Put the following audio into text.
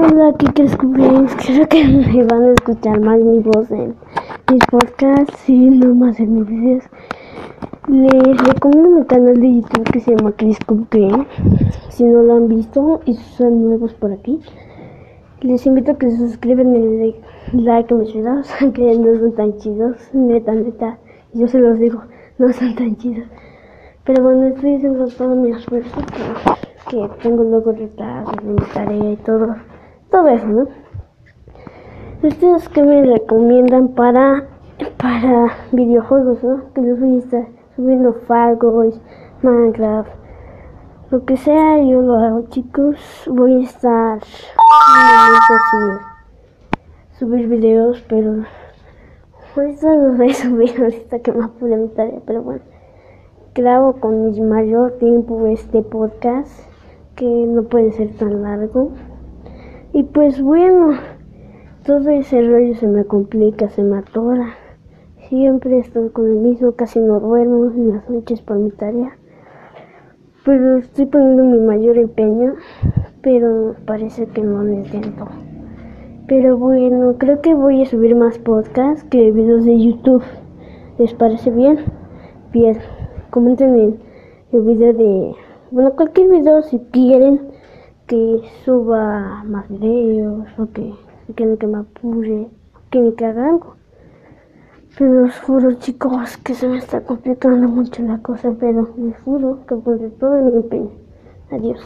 Hola, aquí que descubrís. Creo que me van a escuchar más mi voz en mis podcasts y no más en mis videos. Les recomiendo mi canal de YouTube que se llama Chris Game. Si no lo han visto y son nuevos por aquí, les invito a que se suscriban y le den like a mis videos, aunque no son tan chidos. Neta, neta, yo se los digo, no son tan chidos. Pero bueno, estoy haciendo todo mi esfuerzo que, que tengo luego retrasos de mi tarea y todo, todo eso, ¿no? ¿Ustedes qué me recomiendan para, para videojuegos, no? Que les voy a estar subiendo Fargoys, Minecraft, lo que sea, yo lo hago, chicos. Voy a estar sin subir videos, pero ahorita los voy a subir ahorita que me apure mi tarea, pero bueno grabo con mi mayor tiempo este podcast que no puede ser tan largo y pues bueno todo ese rollo se me complica se me atora. Siempre estoy con el mismo casi no duermo en las noches por mi tarea. Pero estoy poniendo mi mayor empeño pero parece que no lo intento. Pero bueno creo que voy a subir más podcasts que videos de youtube. Les parece bien bien comenten el, el video de, bueno, cualquier video si quieren que suba más videos o que quieren que me apure, quieren que haga algo. Pero os juro chicos que se me está complicando mucho la cosa, pero les juro que pondré todo mi empeño. Adiós.